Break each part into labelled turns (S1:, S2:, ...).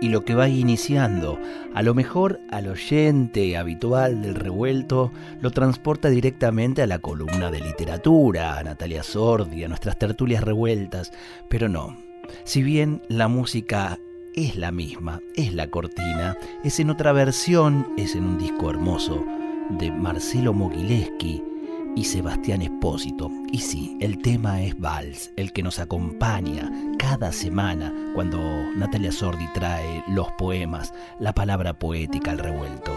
S1: Y lo que va iniciando. A lo mejor al oyente habitual del revuelto lo transporta directamente a la columna de literatura, a Natalia Sordi, a nuestras tertulias revueltas, pero no. Si bien la música es la misma, es la cortina, es en otra versión, es en un disco hermoso de Marcelo Mogileski, y Sebastián Espósito. Y sí, el tema es Vals, el que nos acompaña cada semana cuando Natalia Sordi trae los poemas, la palabra poética al revuelto.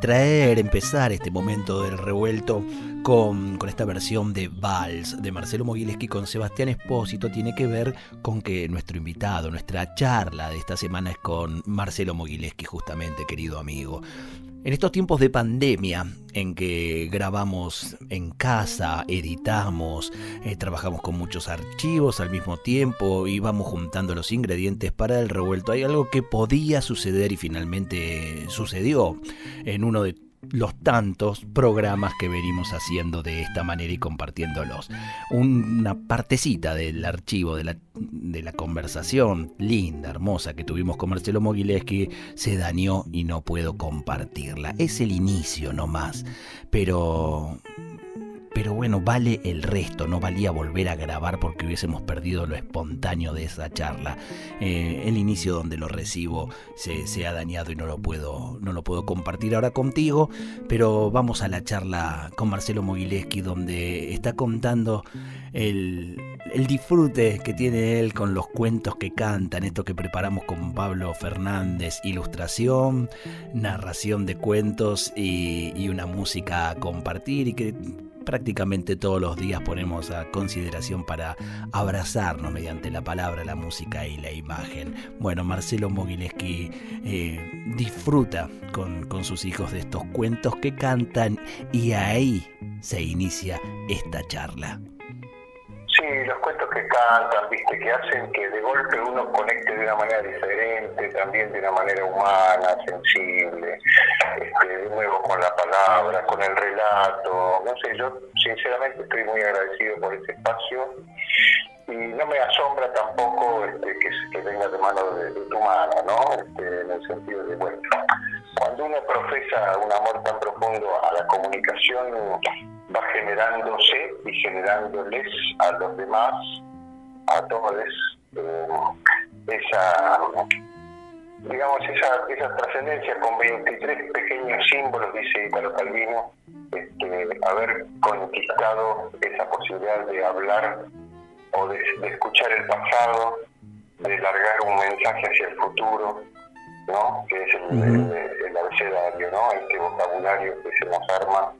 S1: Traer, empezar este momento del revuelto con, con, esta versión de Vals de Marcelo Mogileski con Sebastián Espósito tiene que ver con que nuestro invitado, nuestra charla de esta semana es con Marcelo Mogileski, justamente, querido amigo. En estos tiempos de pandemia, en que grabamos en casa, editamos, eh, trabajamos con muchos archivos al mismo tiempo y vamos juntando los ingredientes para el revuelto, hay algo que podía suceder y finalmente sucedió. En uno de los tantos programas que venimos haciendo de esta manera y compartiéndolos. Una partecita del archivo de la, de la conversación linda, hermosa que tuvimos con Marcelo Mogileski se dañó y no puedo compartirla. Es el inicio nomás, pero pero bueno, vale el resto, no valía volver a grabar porque hubiésemos perdido lo espontáneo de esa charla. Eh, el inicio donde lo recibo se, ha dañado y no lo, puedo, no lo puedo compartir ahora contigo, pero vamos a la charla con Marcelo Mogileski donde está contando el, el disfrute que tiene él con los cuentos que cantan, esto que preparamos con Pablo Fernández, ilustración, narración de cuentos y, y una música a compartir y que prácticamente todos los días ponemos a consideración para abrazarnos mediante la palabra, la música y la imagen. Bueno, Marcelo Mogileski eh, disfruta con, con sus hijos de estos cuentos que cantan y ahí se inicia esta charla.
S2: Sí, los cuentos que cantan, viste, que hacen que de golpe uno conecte de una manera diferente, también de una manera humana, sensible, este, de nuevo con la palabra, con el relato. No sé, yo sinceramente estoy muy agradecido por este espacio y no me asombra tampoco este, que, venga de mano de, tu mano, ¿no? Este, en el sentido de, bueno, cuando uno profesa un amor tan profundo a la comunicación, va generándose y generándoles a los demás, a todos, eh, esa, digamos, esa, esa trascendencia con 23 pequeños símbolos, dice Italo Calvino, este, haber conquistado esa posibilidad de hablar o de, escuchar el pasado, de largar un mensaje hacia el futuro, ¿no? que es el, el abecedario, ¿no? este vocabulario que se nos arma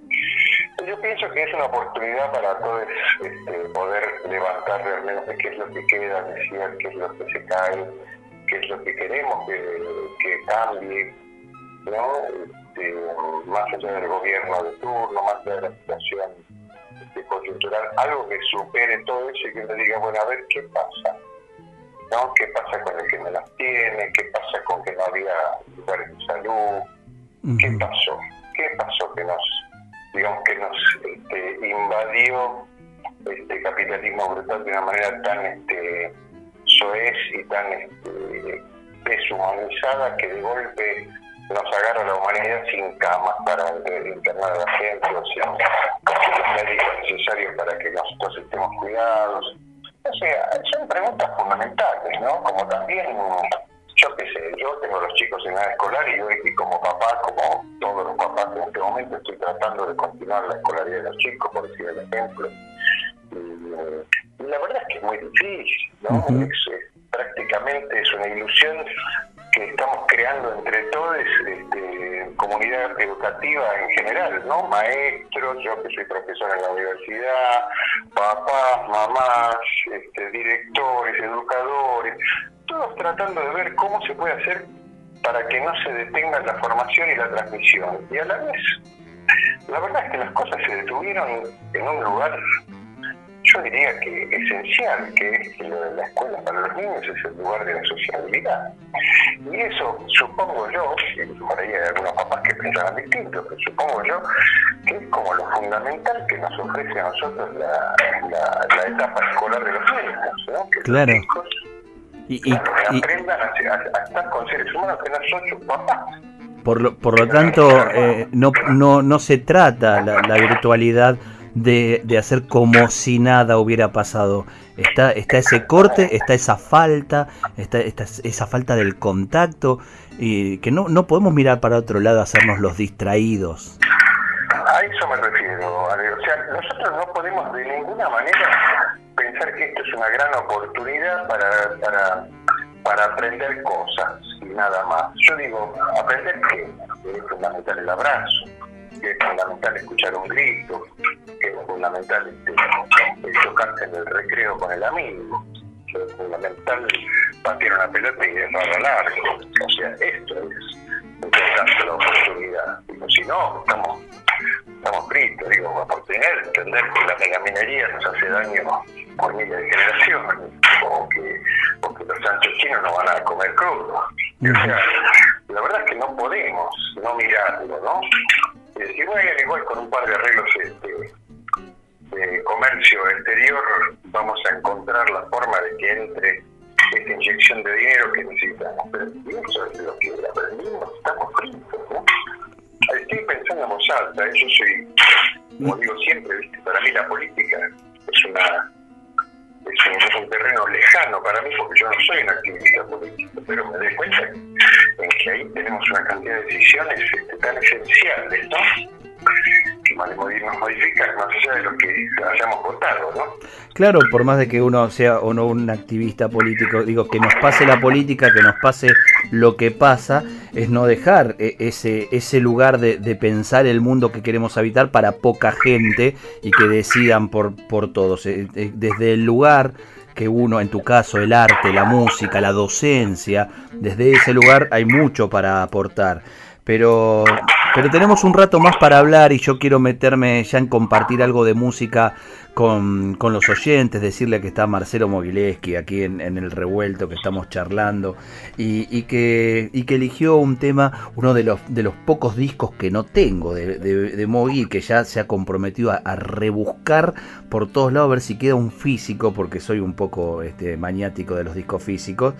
S2: yo pienso que es una oportunidad para todos este, poder levantar realmente qué es lo que queda, decir qué es lo que se cae, qué es lo que queremos que, cambie, ¿no? Este, más allá del gobierno de turno, más allá de la situación este, coyuntural, algo que supere todo eso y que me diga, bueno, a ver qué pasa. ¿No? ¿Qué pasa con el que me las tiene? ¿Qué pasa con que no había lugares de salud? ¿Qué pasó? ¿Qué pasó que nos digamos que nos este, invadió este capitalismo brutal de una manera tan este, soez y tan este, deshumanizada que de golpe nos agarra la humanidad sin camas para internar a la gente, o sea, los médicos necesarios para que nosotros estemos cuidados, O sea, son preguntas fundamentales, ¿no? Como también, yo qué sé, yo tengo los chicos en la escolar y hoy como papá, como todos los papás en este momento, estoy tratando de continuar la escolaridad de los chicos, por decir el ejemplo. Y, la verdad es que es muy difícil, ¿no? prácticamente es una ilusión que estamos creando entre todos este, comunidad educativa en general, ¿no? Maestros, yo que soy profesor en la universidad, papás, mamás, este, directores, educadores, todos tratando de ver cómo se puede hacer para que no se detenga la formación y la transmisión. Y a la vez, la verdad es que las cosas se detuvieron en un lugar yo diría que esencial, que es que la escuela para los niños es el lugar de la sociabilidad. Y eso supongo yo, y por ahí hay algunos papás que piensan distinto, pero supongo yo que es como lo fundamental que nos ofrece a nosotros la, la, etapa escolar de los niños, ¿no? Que
S1: claro.
S2: Los hijos, y, aprendan a, estar con seres humanos que no son sus papás.
S1: Por lo, por lo tanto, eh, no, no, no se trata la, la virtualidad de, de, hacer como si nada hubiera pasado. Está, está ese corte, está esa falta, está, está esa falta del contacto, y que no, no podemos mirar para otro lado, hacernos los distraídos.
S2: A eso me refiero, O sea, nosotros no podemos de ninguna manera pensar que esto es una gran oportunidad para, para, para aprender cosas y nada más. Yo digo, aprender que es fundamental el abrazo, que es fundamental escuchar un grito, que es fundamental este, chocarse en el recreo con el amigo, que es fundamental patear una pelota y dejarla largo. O sea, esto es importante la oportunidad. si no, estamos, estamos fritos, digo, por tener, entender que la megaminería nos hace daño por miles de generaciones, o que, o que los sanchos chinos no van a comer crudo. O sea, la verdad es que no podemos no mirarlo, ¿no? Igual con un par de arreglos este, de comercio exterior vamos a encontrar la forma de que entre esta inyección de dinero que necesitamos. Pero eso es lo que aprendimos, estamos fritos, ¿no? Estoy pensando en voz alta, yo soy, como digo siempre, ¿viste? para mí la política es una es un, terreno lejano para mí porque yo no soy un activista político, pero me doy cuenta en que ahí tenemos una cantidad de decisiones este, tan esenciales, ¿no? Que más allá de lo que hayamos votado, ¿no?
S1: Claro, por más de que uno sea o no un activista político, digo, que nos pase la política, que nos pase lo que pasa, es no dejar e, ese, lugar de, pensar el mundo que queremos habitar para poca gente y que decidan por, por todos. Eh, eh, desde el lugar que uno, en tu caso, el arte, la música, la docencia, desde ese lugar hay mucho para aportar. Pero, pero tenemos un rato más para hablar y yo quiero meterme ya en compartir algo de música con, los oyentes, decirle que está Marcelo Mogileski aquí en, el revuelto que estamos charlando y, que, eligió un tema, uno de los, pocos discos que no tengo de, de, Mogi, que ya se ha comprometido a, rebuscar por todos lados a ver si queda un físico, porque soy un poco este, maniático de los discos físicos.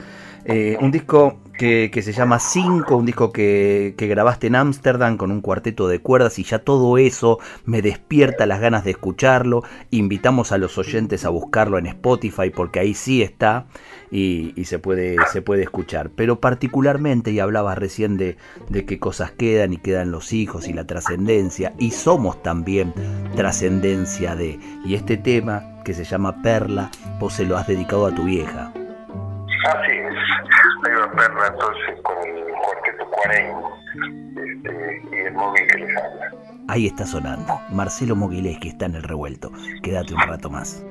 S1: Eh, un disco que, se llama 5, un disco que, que grabaste en Ámsterdam con un cuarteto de cuerdas y ya todo eso me despierta las ganas de escucharlo. Invitamos a los oyentes a buscarlo en Spotify porque ahí sí está y, se, puede, se puede escuchar. Pero particularmente, y hablabas recién de, de qué cosas quedan y quedan los hijos y la trascendencia, y somos también trascendencia de. Y este tema que se llama Perla, vos se lo has dedicado a tu vieja.
S2: Así es. Va Perla entonces con cuarteto 40 este, y el móvil que les habla.
S1: Ahí está sonando. Marcelo que está en el revuelto. Quédate un rato más.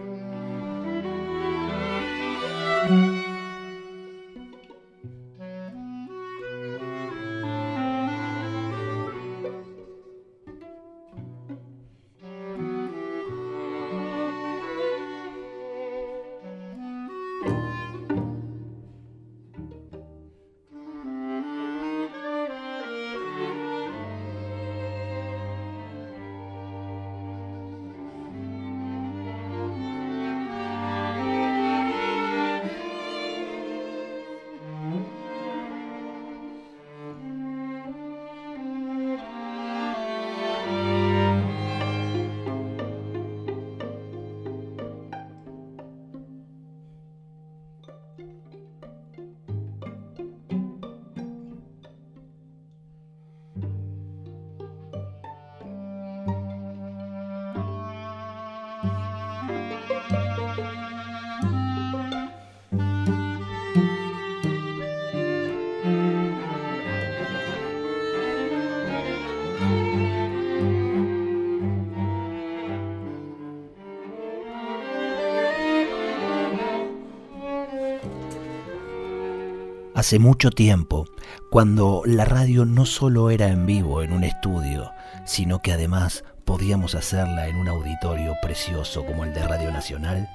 S1: Hace mucho tiempo, cuando la radio no solo era en vivo en un estudio, sino que además podíamos hacerla en un auditorio precioso como el de Radio Nacional,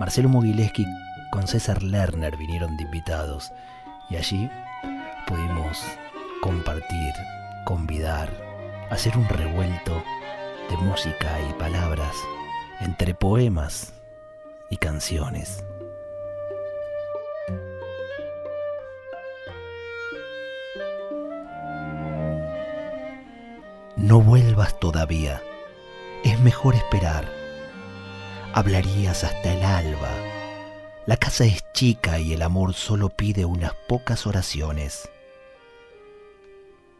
S1: Marcelo Mogileski con César Lerner vinieron de invitados y allí pudimos compartir, convidar, hacer un revuelto de música y palabras entre poemas y canciones. No vuelvas todavía, es mejor esperar. Hablarías hasta el alba. La casa es chica y el amor solo pide unas pocas oraciones.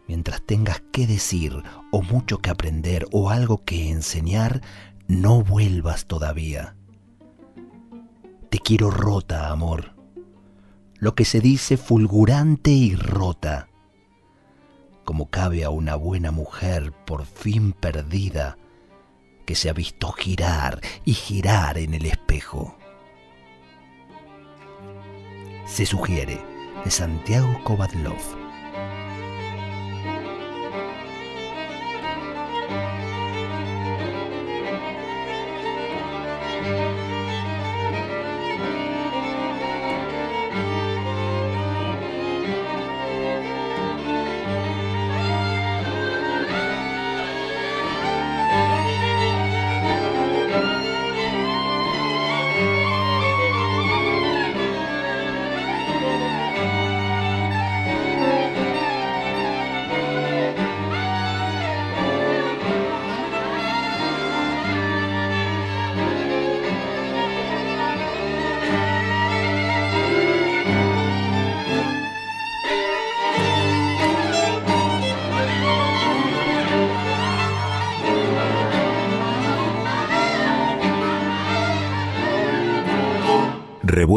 S1: Mientras tengas que decir o mucho que aprender o algo que enseñar, no vuelvas todavía. Te quiero rota, amor. Lo que se dice fulgurante y rota como cabe a una buena mujer por fin perdida que se ha visto girar y girar en el espejo. Se sugiere de Santiago Kovadlov.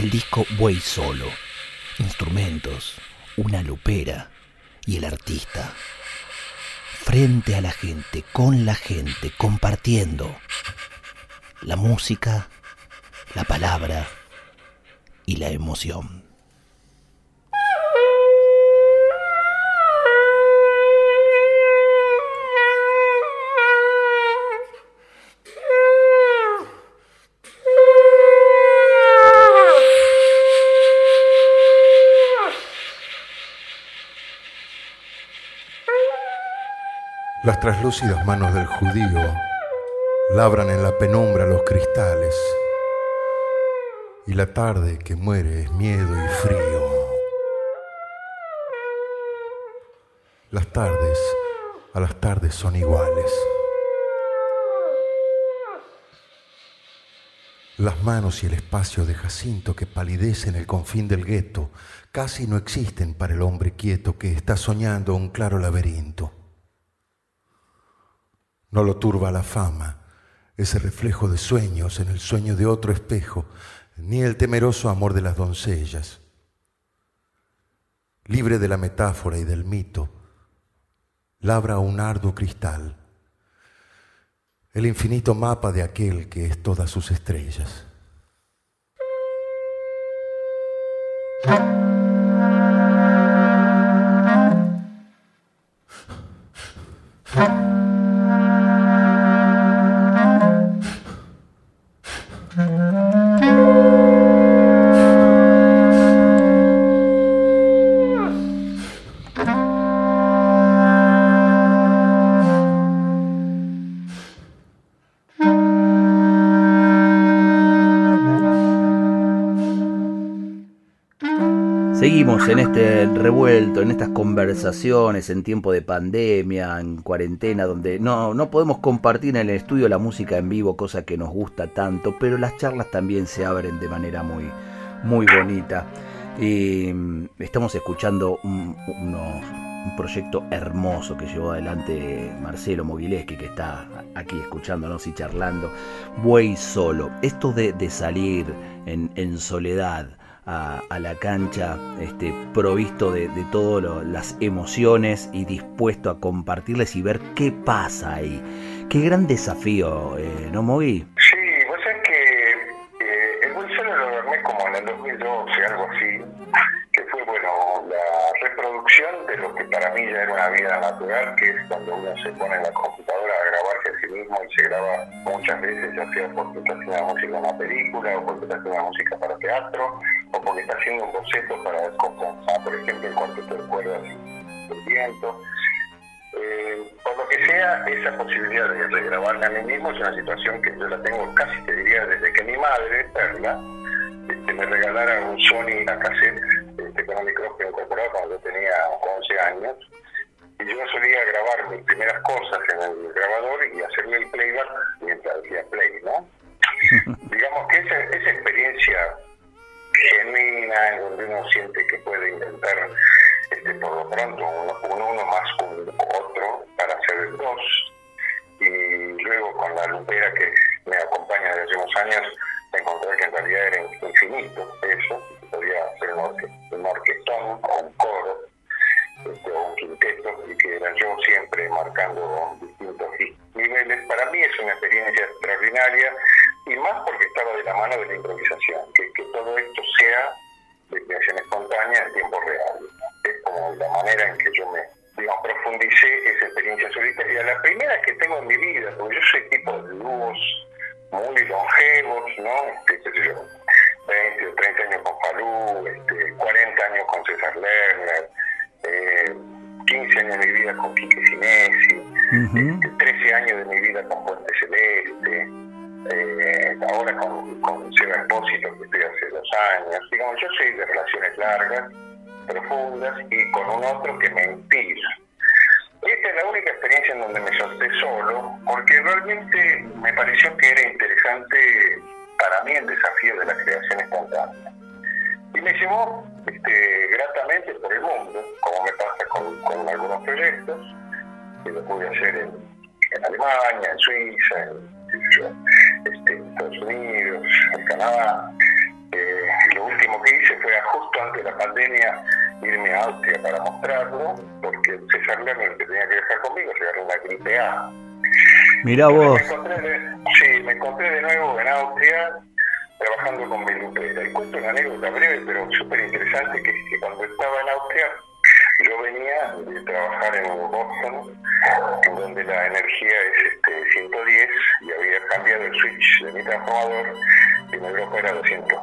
S1: del disco Buey Solo. Instrumentos, una lupera y el artista. Frente a la gente, con la gente, compartiendo la música, la palabra y la emoción.
S3: Las traslúcidas manos del judío labran en la penumbra los cristales y la tarde que muere es miedo y frío. Las tardes a las tardes son iguales. Las manos y el espacio de Jacinto que palidece en el confín del gueto casi no existen para el hombre quieto que está soñando un claro laberinto. No lo turba la fama, ese reflejo de sueños en el sueño de otro espejo, ni el temeroso amor de las doncellas. Libre de la metáfora y del mito, labra un arduo cristal, el infinito mapa de aquel que es todas sus estrellas.
S1: En este revuelto, en estas conversaciones en tiempo de pandemia, en cuarentena, donde no, no podemos compartir en el estudio la música en vivo, cosa que nos gusta tanto, pero las charlas también se abren de manera muy, muy bonita. Y mm, estamos escuchando un, proyecto hermoso que llevó adelante Marcelo Mogileski, que está aquí escuchándonos y charlando. Buey solo. Esto de, salir en, soledad a, la cancha, este, provisto de, todas las emociones y dispuesto a compartirles y ver qué pasa ahí. Qué gran desafío, eh, ¿no, Mogi?
S2: para una natural, que es cuando uno se pone en la computadora a grabarse a sí mismo y se graba muchas veces, ya sea porque está haciendo música en una película, o porque está haciendo música para teatro, o porque está haciendo un boceto para compensar, por ejemplo, el cuarteto de cuerdas del viento. Eh, por lo que sea, esa posibilidad de regrabarme a mí mismo es una situación que yo la tengo casi, te diría, desde que mi madre, Perla, este, me regalara un Sony a cassette este, con un micrófono incorporado cuando yo tenía 11 años. Y yo solía grabar mis primeras cosas en el grabador y hacerle el playback mientras hacía play, ¿no? Digamos que esa, esa experiencia genuina en donde uno siente que puede intentar este, por lo pronto uno, uno más con otro para hacer dos y luego con la lupera que me acompaña desde hace unos años encontrar que en realidad era infinito eso, podía ser un, orquestón o un que lo pude hacer en, Alemania, en Suiza, en, este, Estados Unidos, en Canadá. Eh, lo último que hice fue justo antes de la pandemia irme a Austria para mostrarlo, porque César Lerner, que tenía que viajar conmigo, se agarró una gripe A.
S1: Mira vos.
S2: sí, me encontré de nuevo en Austria trabajando con Belupera. Y cuento una anécdota breve, pero súper interesante, que, que cuando estaba en Austria, yo venía de trabajar en Boston, donde la energía es este, 110 y había cambiado el switch de mi transformador y en Europa era 200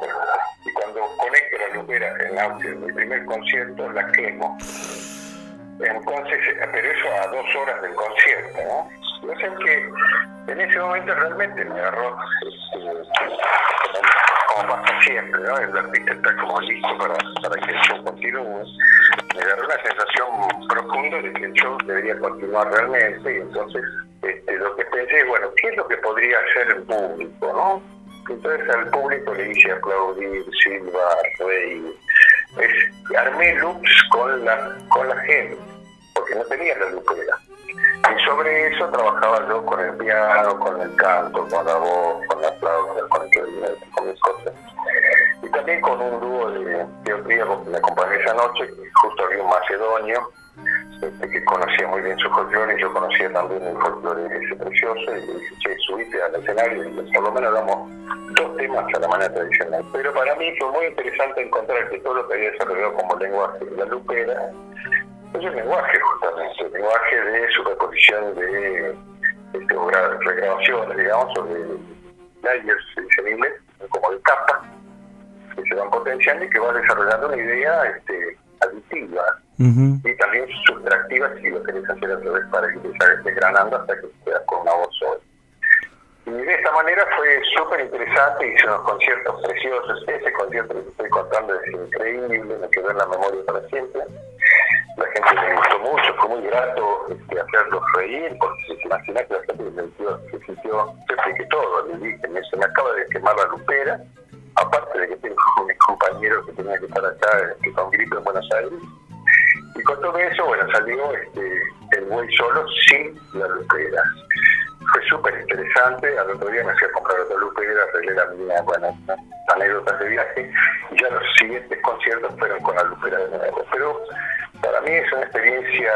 S2: Y cuando conecto la lupera en Austria, en mi primer concierto, la quemo. Entonces, pero eso a dos horas del concierto, ¿no? Yo sé que en ese momento realmente me agarró este, como, pasa siempre, ¿no? El artista está como listo para, para que el continúe. Me agarró una sensación profunda de que show debería continuar realmente y entonces este, lo que pensé, bueno, ¿qué es lo que podría hacer el público, no? Entonces al público le hice aplaudir, silbar, reír. Es, armé loops con la, con la gente, porque no tenía la lupera. Y sobre eso trabajaba yo con el piano, con el canto, con la voz, con la flauta, con el con mis cosas. Y también con un dúo de teoría que me acompañó esa noche, justo había un macedonio, este, que conocía muy bien su folclore y yo conocía también el folclore ese precioso y le dije, subiste al escenario y por lo menos damos dos temas a la manera tradicional. Pero para mí fue muy interesante encontrar que todo lo que había desarrollado como lenguaje de la lupera es un lenguaje justamente, el lenguaje de su reposición de este, regrabaciones, digamos, o de layers, se como de capa, que se van potenciando y que va desarrollando una idea este, aditiva y también subtractiva si lo querés hacer a través para que te desgranando hasta que quedas con una voz sola. Y de esta manera fue súper interesante, hice unos conciertos preciosos. Ese concierto que estoy contando es increíble, me quedó en la memoria para siempre. La gente me gustó mucho, fue muy grato este, hacerlos reír, porque imagina que la gente se sintió, se sintió, todo, le dije, se me acaba de quemar la lupera, aparte de que tengo mis compañeros que tenían que estar acá, que con gripe en Buenos Aires. Y con todo eso, bueno, salió este, el buey solo sin la lupera. Fue súper interesante, al otro día me fui a comprar otra lupera, arreglé la mía, bueno, anécdotas de viaje, y ya los siguientes conciertos fueron con la lupera de nuevo. Pero para mí es una experiencia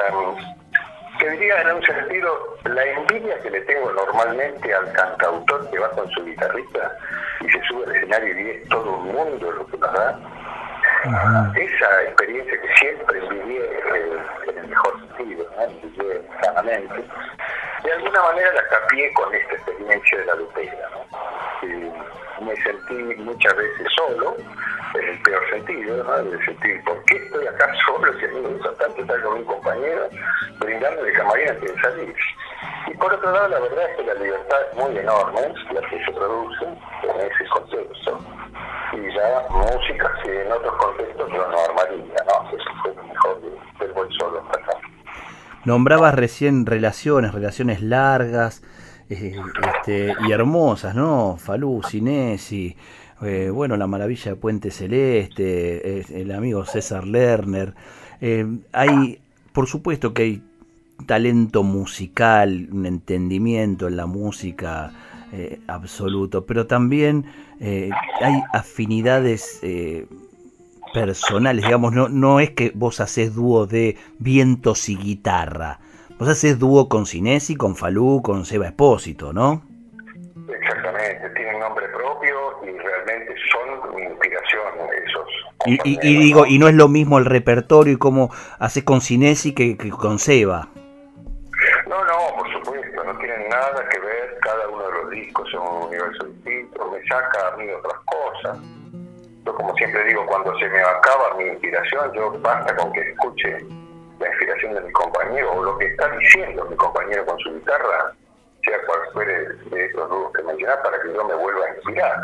S2: que diría en un sentido la envidia que le tengo normalmente al cantautor que va con su guitarrista y se sube al escenario y vive todo un mundo lo que nos da. Esa experiencia que siempre viví en el mejor sentido, sanamente, de alguna manera la capié con esta experiencia de la lupera. ¿no? Me sentí muchas veces solo, en el peor sentido, ¿no? de sentir, ¿por qué estoy acá solo si a mí me gusta tanto estar con mi compañero brindando de camarín antes de salir? Y por otro lado, la verdad es que la libertad es muy enorme, la que se produce en ese contexto, y ya música que en otros contextos yo no armaría, ¿no? Eso fue lo mejor del buen solo acá.
S1: Nombrabas recién relaciones, relaciones largas eh, este, y hermosas, ¿no? Falú, Sinesi, eh, bueno, la maravilla de Puente Celeste, el amigo César Lerner. Eh, hay, por supuesto que hay talento musical, un entendimiento en la música absoluto, pero también hay afinidades personales, digamos, no, no es que vos haces dúo de vientos y guitarra, vos haces dúo con Cinesi, con Falú, con Seba Espósito, ¿no?
S2: Exactamente, tienen nombre propio y realmente son mi inspiración esos.
S1: Y, y, digo, y no es lo mismo el repertorio y cómo haces con Cinesi que, que con Seba.
S2: No, no, por supuesto, no tienen nada que ver, cada uno de los discos es un universo distinto, me saca a mí otras cosas. Yo como siempre digo, cuando se me acaba mi inspiración, yo basta con que escuche la inspiración de mi compañero o lo que está diciendo mi compañero con su guitarra, sea cual fuere de estos dúos que mencionás, para que yo me vuelva a inspirar,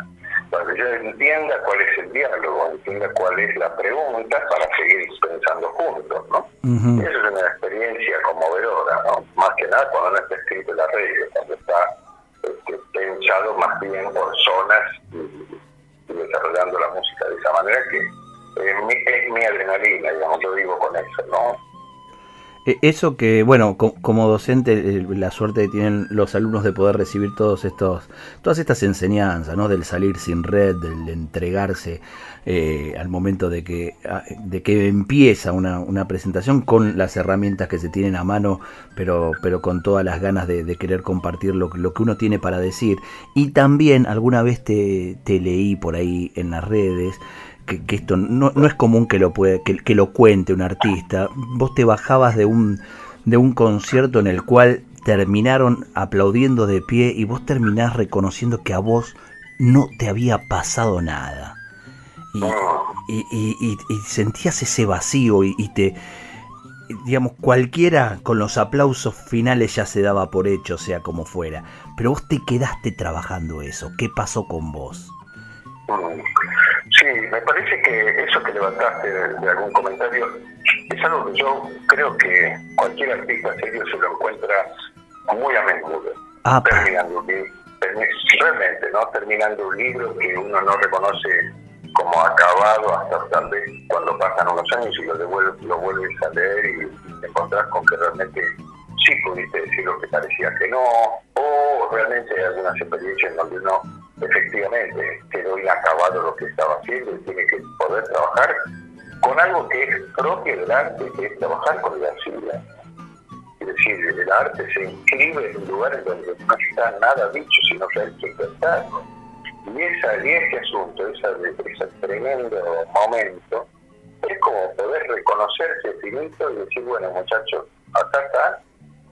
S2: para que yo entienda cuál es el diálogo, entienda cuál es la pregunta para seguir pensando juntos, ¿no? Eso es una experiencia conmovedora, ¿no? Más que nada cuando no está escrito en la regla, cuando está este, pensado más bien por zonas y, desarrollando la música de esa manera que es mi, es mi adrenalina, digamos, yo vivo con eso, ¿no?
S1: E, eso que, bueno, como docente, eh, la suerte que tienen los alumnos de poder recibir todos estos, todas estas enseñanzas, ¿no? Del salir sin red, del entregarse eh, al momento de que, de que empieza una, una, presentación con las herramientas que se tienen a mano, pero, pero con todas las ganas de, querer compartir lo, lo, que uno tiene para decir. Y también alguna vez te, te leí por ahí en las redes que, esto no, no, es común que lo, puede, que, lo cuente un artista. Vos te bajabas de un, de un concierto en el cual terminaron aplaudiendo de pie y vos terminás reconociendo que a vos no te había pasado nada. Y, y, sentías ese vacío y, te, digamos, cualquiera con los aplausos finales ya se daba por hecho, sea como fuera. Pero vos te quedaste trabajando eso. ¿Qué pasó con vos?
S2: Sí, me parece que eso que levantaste de, algún comentario es algo que yo creo que cualquier artista serio se lo encuentra muy a menudo. Ah, terminando un libro, realmente, ¿no? Terminando un libro que uno no reconoce como acabado hasta tal vez cuando pasan unos años y lo, devuelves, lo vuelves a leer y te encontrás con que realmente sí pudiste decir lo que parecía que no, o realmente hay algunas experiencias en donde uno efectivamente quedó inacabado lo que estaba haciendo y tiene que poder trabajar con algo que es propio del arte, que es trabajar con la arcilla. Es decir, el arte se inscribe en un lugar en donde no está nada dicho, sino que hay que. Y, esa, y ese asunto, esa, ese tremendo momento, es como poder reconocerse finito y decir, bueno muchachos, acá está,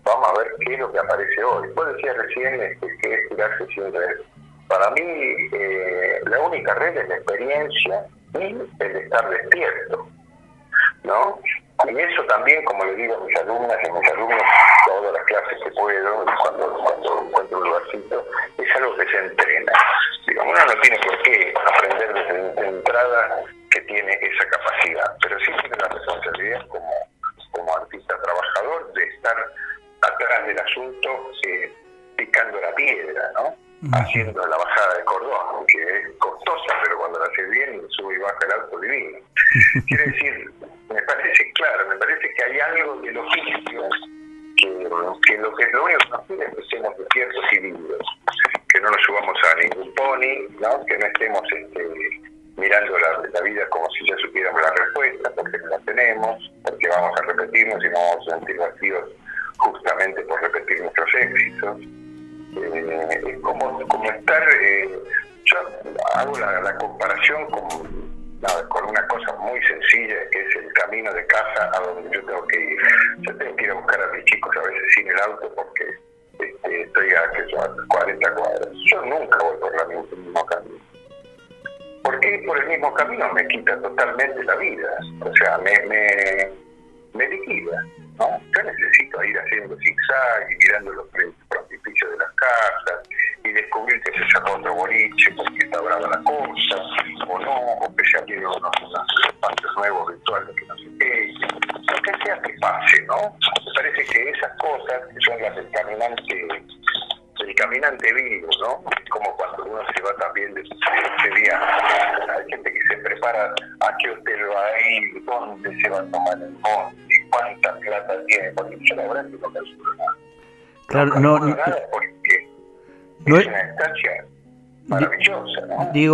S2: vamos a ver qué es lo que aparece hoy. Vos decías recién este, que es tirarse sin red. Para mí, eh, la única red es la experiencia y el estar despierto, ¿no? Y eso también, como le digo a mis alumnas y a mis alumnos, todas las clases que puedo, cuando, cuando encuentro un lugarcito, es algo que se entrena. Digamos, uno no tiene por qué aprender desde entrada que tiene esa capacidad, pero sí tiene la responsabilidad como, como artista trabajador de estar atrás del asunto eh, picando la piedra, ¿no? Haciendo la bajada de cordón, que es costosa, pero cuando la hace bien, sube y baja el auto divino. Quiere decir, me parece claro, me parece que hay algo del oficio que, que lo que lo único que es que seamos despiertos y libres,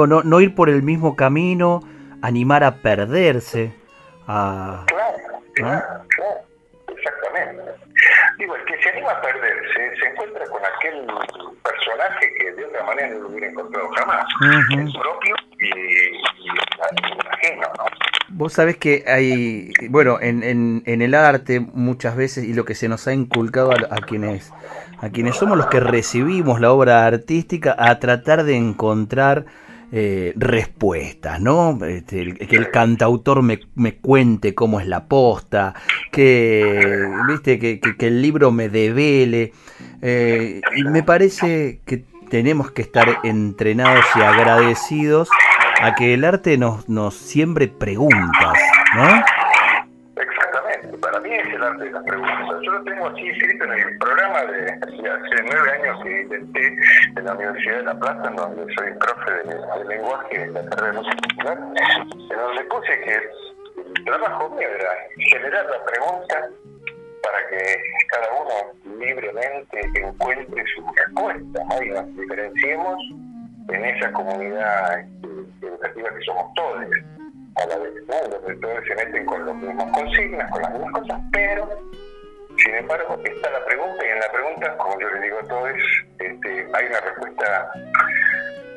S1: Digo, no, no ir por el mismo camino, animar a perderse. A,
S2: claro, claro, claro, exactamente. Digo, el que se anima a perderse se encuentra con aquel personaje que de otra manera no lo hubiera encontrado jamás. El propio y, y, ajeno, ¿no?
S1: Vos sabés que hay, bueno, en, en, en, el arte muchas veces y lo que se nos ha inculcado a, a quienes a quienes somos los que recibimos la obra artística a tratar de encontrar eh, respuestas, ¿no? Este, que el cantautor me, me, cuente cómo es la posta, que, ¿viste? Que, que, el libro me devele. Eh, y me parece que tenemos que estar entrenados y agradecidos a que el arte nos, nos siembre preguntas, ¿no?
S2: De las preguntas. Yo lo tengo así escrito en el programa de, hace nueve años que intenté en la Universidad de La Plata, en donde soy profe de, lenguaje en la carrera de música popular, en donde puse que el trabajo mío era generar la pregunta para que cada uno libremente encuentre su respuesta ¿no? y nos diferenciemos en esa comunidad educativa que somos todos a la vez, ¿no? Donde todos se meten con los mismos consignas, con las mismas cosas, pero sin embargo está la pregunta y en la pregunta, como yo les digo a todos, este, hay una respuesta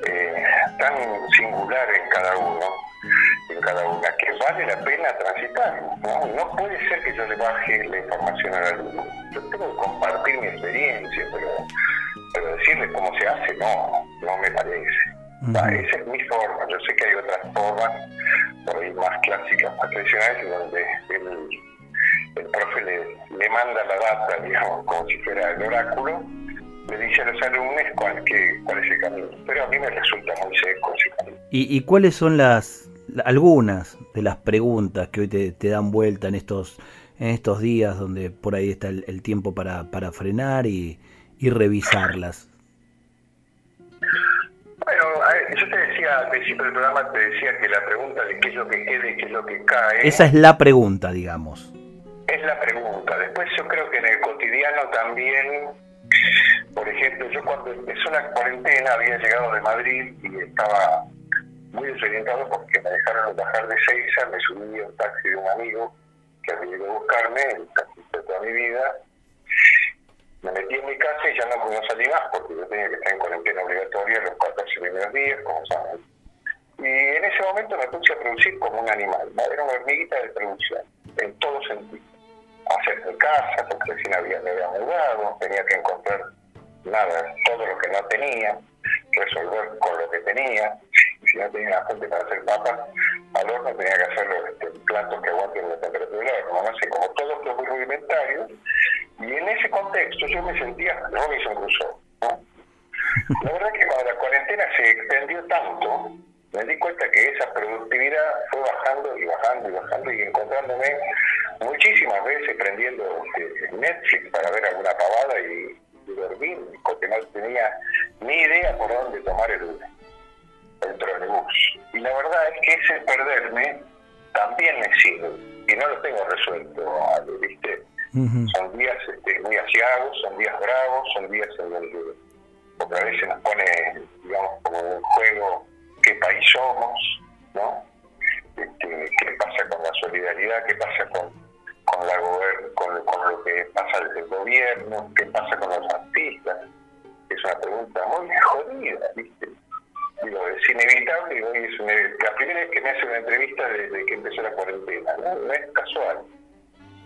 S2: eh, tan singular en cada uno, en cada una, que vale la pena transitar. ¿no? no puede ser que yo le baje la información al alumno. Yo tengo que compartir mi experiencia, pero, pero decirle cómo se hace, no, no me parece. Esa es mi forma. Yo sé que hay otras formas, por ahí más clásicas, más tradicionales, donde el, el profe le, le, manda la data, digamos, como si fuera el oráculo, le dice a los alumnos cuál, qué, cuál es el camino. Pero a mí me resulta muy seco ese camino.
S1: ¿Y, y cuáles son las algunas de las preguntas que hoy te, te dan vuelta en estos en estos días donde por ahí está el, el tiempo para, para frenar y, y revisarlas?
S2: Bueno, yo te decía al principio del programa, te decía que la pregunta de qué es lo que queda y qué es lo que cae.
S1: Esa es la pregunta, digamos.
S2: Es la pregunta. Después yo creo que en el cotidiano también, por ejemplo, yo cuando empezó la cuarentena había llegado de Madrid y estaba muy desorientado porque me dejaron bajar de Seiza, me subí a un taxi de un amigo que había ido a buscarme, el taxi de toda mi vida, me metí en mi casa y ya no, no salí más porque yo tenía que estar en cuarentena obligatoria los 14 primeros días, como saben. Y en ese momento me puse a producir como un animal, era una hormiguita de producción, en todo sentido. Hacer mi casa, porque recién había, me había mudado, tenía que encontrar nada, todo lo que no tenía, resolver con lo que tenía, si no tenía la fuente para hacer papas, al horno tenía que hacerlo este, platos que aguanten la temperatura del horno, no como todos los rudimentarios, y en ese contexto yo me sentía Robinson Crusoe. ¿no? La verdad que cuando la cuarentena se extendió tanto, me di cuenta que esa productividad fue bajando y bajando y bajando y encontrándome muchísimas veces prendiendo este, Netflix para ver alguna pavada y, de dormir porque no tenía ni idea por dónde tomar el, el trolebús. Y la verdad es que ese perderme también me sirve y no lo tengo resuelto, ¿viste? Son días este, muy asiagos, son días bravos, son días en donde otra vez se nos pone, digamos, como un juego qué país somos, ¿no? Este, qué pasa con la solidaridad, qué pasa con, con, la con, con lo que pasa desde el gobierno, qué pasa con los artistas. Es una pregunta muy jodida, ¿viste? Digo, es inevitable hoy es la primera vez que me hace una entrevista desde que empezó la cuarentena, ¿no? No es casual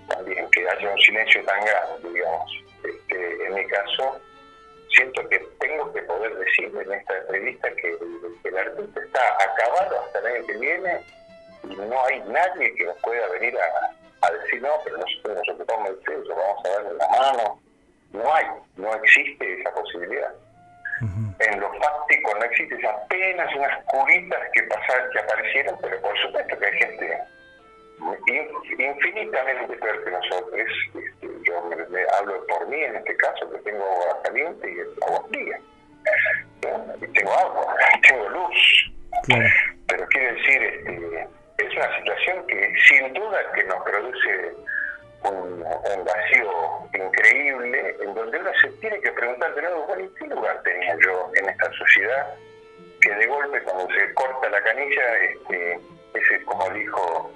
S2: también que haya un silencio tan grande, digamos. Este, en mi caso, siento que tengo que poder decir en esta entrevista que, el artista está acabado hasta el año que viene y no hay nadie que nos pueda venir a, decir no, pero nosotros nos ocupamos del centro, vamos a darle la mano. No hay, no existe esa posibilidad. En lo fáctico no existe, apenas unas curitas que, pasaron, que aparecieron, pero por supuesto que hay gente infinitamente peor que nosotros. Este, yo me, hablo por mí en este caso, que tengo agua caliente y agua fría. Y tengo agua, tengo luz. Pero quiere decir, este, es una situación que sin duda que nos produce un, vacío increíble, en donde uno se tiene que preguntar de nuevo, bueno, ¿qué lugar tenía yo en esta sociedad? Que de golpe cuando se corta la canilla, este, ese, como dijo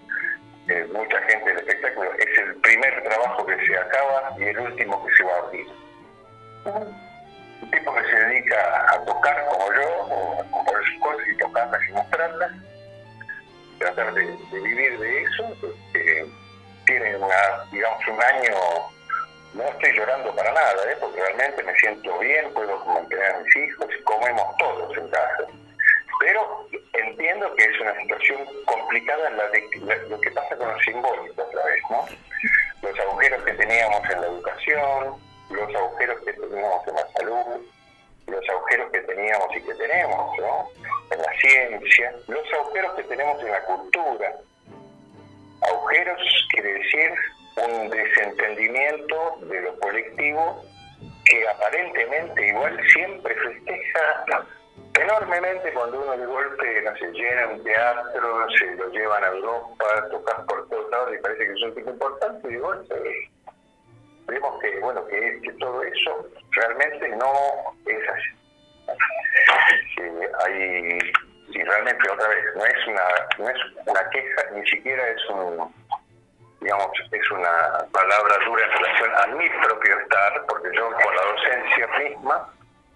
S2: mucha gente del espectáculo, es el primer trabajo que se acaba y el último que se va a abrir. Un tipo que se dedica a tocar como yo, o a sus cosas y tocarlas y mostrarlas, tratar de, vivir de eso, eh, tiene una, digamos, un año, no estoy llorando para nada, ¿eh? porque realmente me siento bien, puedo mantener a mis hijos comemos todos en casa. Pero entiendo que es una situación complicada la de, lo que pasa con los simbólicos otra vez, ¿no? Los agujeros que teníamos en la educación, los agujeros que teníamos en la salud, los agujeros que teníamos y que tenemos, ¿no? En la ciencia, los agujeros que tenemos en la cultura. Agujeros quiere decir un desentendimiento de lo colectivo que aparentemente igual siempre festeja enormemente cuando uno de golpe no se llena un teatro, se lo llevan a Europa, tocan por todos lados y parece que es un tipo importante y de golpe vemos que bueno que, todo eso realmente no es así. hay y realmente otra vez no es una no es una queja ni siquiera es un digamos es una palabra dura en relación a mi propio estar porque yo con la docencia misma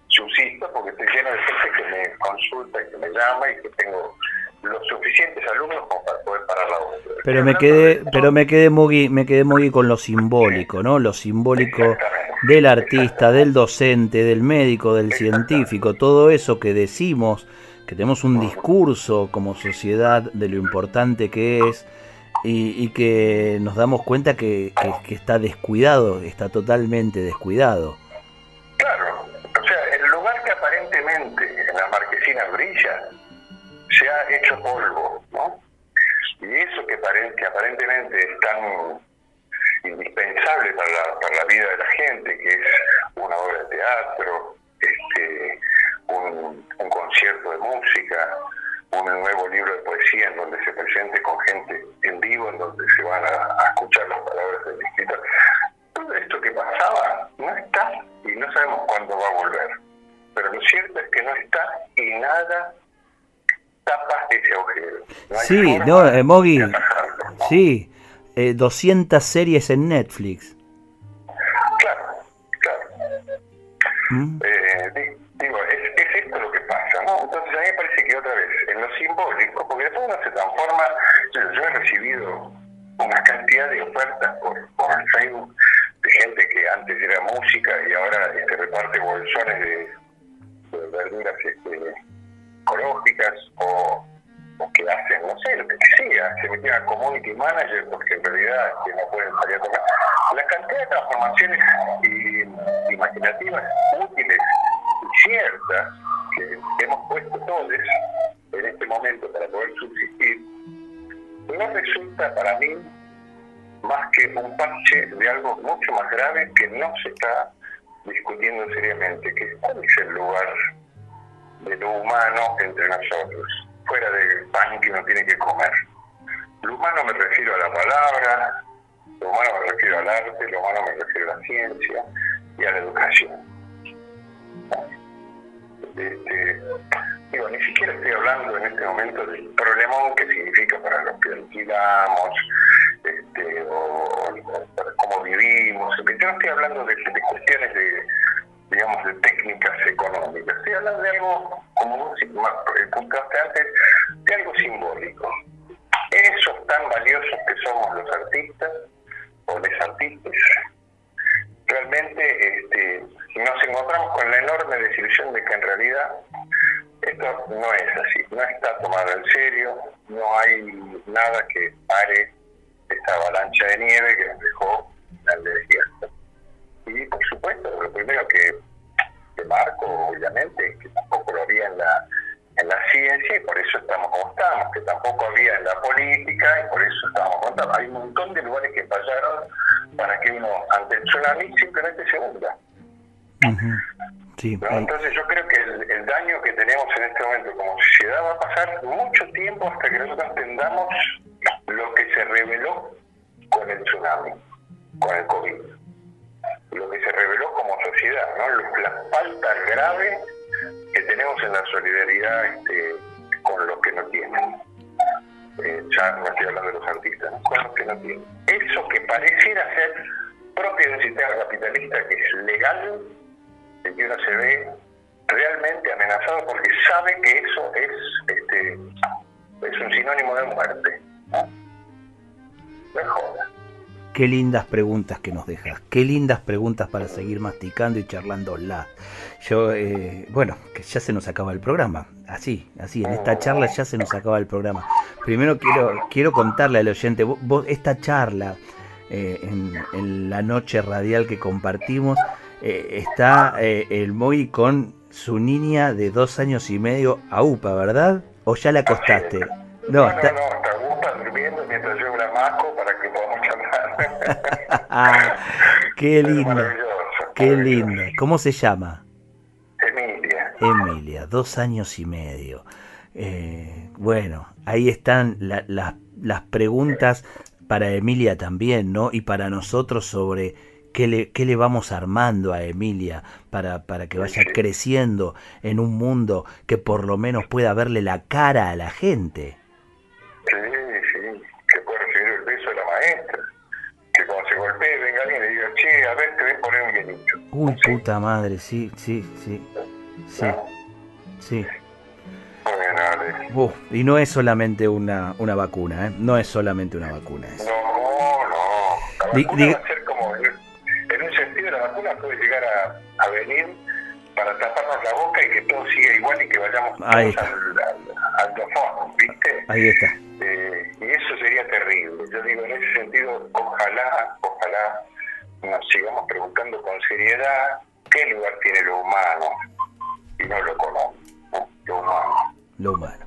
S2: subsisto porque estoy lleno de gente que me consulta y que me llama y que tengo los suficientes alumnos como para poder parar la obra.
S1: Pero me quedé, pero me quedé muy, me quedé muy con lo simbólico, ¿no? Lo simbólico del artista, del docente, del médico, del científico, todo eso que decimos, que tenemos un discurso como sociedad de lo importante que es y, que nos damos cuenta que está descuidado, está totalmente descuidado.
S2: hecho polvo, ¿no? Y eso que, que aparentemente es tan indispensable para la, para la vida de la gente, que es una obra de teatro, este, un, concierto de música, un nuevo libro de poesía en donde se presente con gente en vivo, en donde se van a, escuchar las palabras del escritor. Todo esto que pasaba no está y no sabemos cuándo va a volver. Pero lo cierto es que no está y nada tapa ese agujero.
S1: sí, no, eh, Mogi, sí, eh, 200 series en Netflix.
S2: Palabra, lo humano me refiero al arte, lo humano me refiero a la ciencia y a la educación. Este, digo, ni siquiera estoy hablando en este momento del problemón que significa para los que alquilamos, este, o, para cómo vivimos. Yo no estoy hablando de, cuestiones de, digamos, de técnicas económicas. Estoy hablando de algo, como vos puntaste antes, de algo simbólico. Tan valiosos que somos los artistas, o los artistas, realmente este, nos encontramos con la enorme desilusión de que en realidad esto no es así, no está tomado en serio, no hay nada que pare esta avalancha de nieve que nos dejó la desierto. Y por supuesto, lo primero que, que marco, obviamente, que tampoco lo había en la, en la ciencia y por eso estamos como estamos, que tampoco había en la política y por eso estamos como estamos. Hay un montón de lugares que fallaron para que uno, ante el tsunami, simplemente se hunda. entonces yo creo que el, daño que tenemos en este momento como sociedad va a pasar mucho tiempo hasta que nosotros entendamos lo que se reveló con el tsunami, con el COVID. Lo que se reveló como sociedad, ¿no? la falta grave que tenemos en la solidaridad este, con los que no tienen. Eh, ya no estoy hablando de los artistas, con los que no tienen. Eso que pareciera ser propio de un sistema capitalista que es legal, el que uno se ve realmente amenazado porque sabe que eso es este es un sinónimo de muerte. ¿no? Mejor.
S1: Qué lindas preguntas que nos dejas, qué lindas preguntas para seguir masticando y charlando la. Yo, eh, bueno, que ya se nos acaba el programa, así, así, en esta charla ya se nos acaba el programa. Primero quiero, quiero contarle al oyente, vos, esta charla eh, en, la noche radial que compartimos, eh, está el Moy con su niña de dos años y medio a UPA, ¿verdad? ¿O ya la acostaste?
S2: No, no, está... no, está UPA durmiendo mientras yo la masco para que podamos
S1: qué lindo. Qué lindo. ¿Cómo se llama?
S2: Emilia.
S1: Emilia, dos años y medio. Eh, bueno, ahí están las preguntas para Emilia también, ¿no? Y para nosotros sobre qué le, qué le vamos armando a Emilia para, para que vaya creciendo en un mundo que por lo menos pueda verle la cara a la gente.
S2: Sí, sí, que pueda recibir el beso de la maestra que cuando se golpee venga alguien y le diga, che, a ver, te voy a poner un hielito.
S1: Uy, puta madre, sí, sí, sí. Sí. Sí.
S2: Bueno,
S1: y no es solamente una, una vacuna, ¿eh? No es solamente una vacuna.
S2: Eso. No, no. La vacuna va a ser como, en un sentido, la vacuna puede llegar a, a venir para taparnos la boca y que todo siga igual y que vayamos
S1: Ahí
S2: al, al, al, ¿viste?
S1: Ahí está.
S2: Seriedad qué lugar tiene lo humano y no lo económico, lo humano.
S1: Lo humano.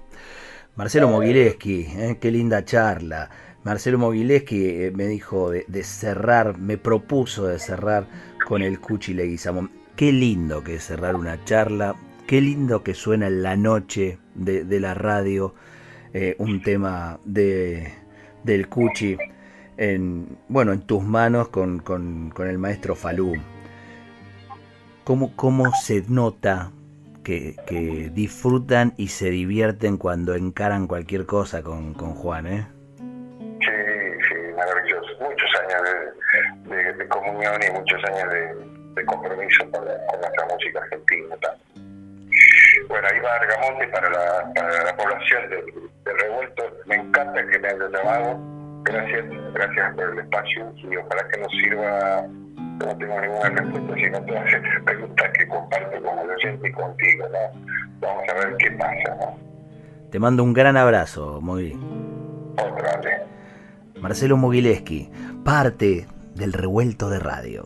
S1: Marcelo Mogileski, ¿eh? qué linda charla. Marcelo Mogileski eh, me dijo de, cerrar, me propuso de cerrar con el Cuchi Leguizamón. Qué lindo que es cerrar una charla, qué lindo que suena en la noche de, de la radio eh, un tema de, del Cuchi en, bueno, en tus manos con, con, con el maestro Falú. ¿Cómo, ¿Cómo, se nota que, que, disfrutan y se divierten cuando encaran cualquier cosa con, con Juan?
S2: ¿eh? Sí, sí, maravilloso. Muchos años de, de, comunión y muchos años de, compromiso con, la, con nuestra música argentina. Bueno, ahí va Argamonte para la, para la población de, Revuelto. Me encanta que me hayas llamado. Gracias, gracias por el espacio y ojalá que nos sirva. No tengo ninguna respuesta, sino todas estas preguntas que comparto con el oyente y contigo. ¿no? Vamos a ver qué pasa. ¿no?
S1: Te mando un gran abrazo, Mogui.
S2: Otra vez.
S1: Marcelo Mogileski, parte del revuelto de radio.